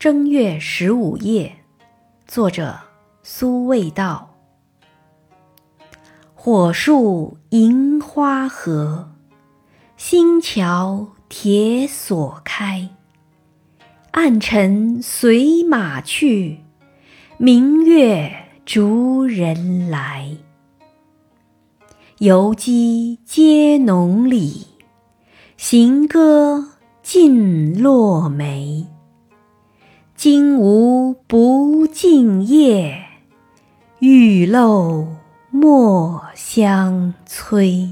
正月十五夜，作者苏味道。火树银花合，星桥铁锁开。暗尘随马去，明月逐人来。游击皆浓里，行歌尽落梅。今无不尽夜，玉漏莫相催。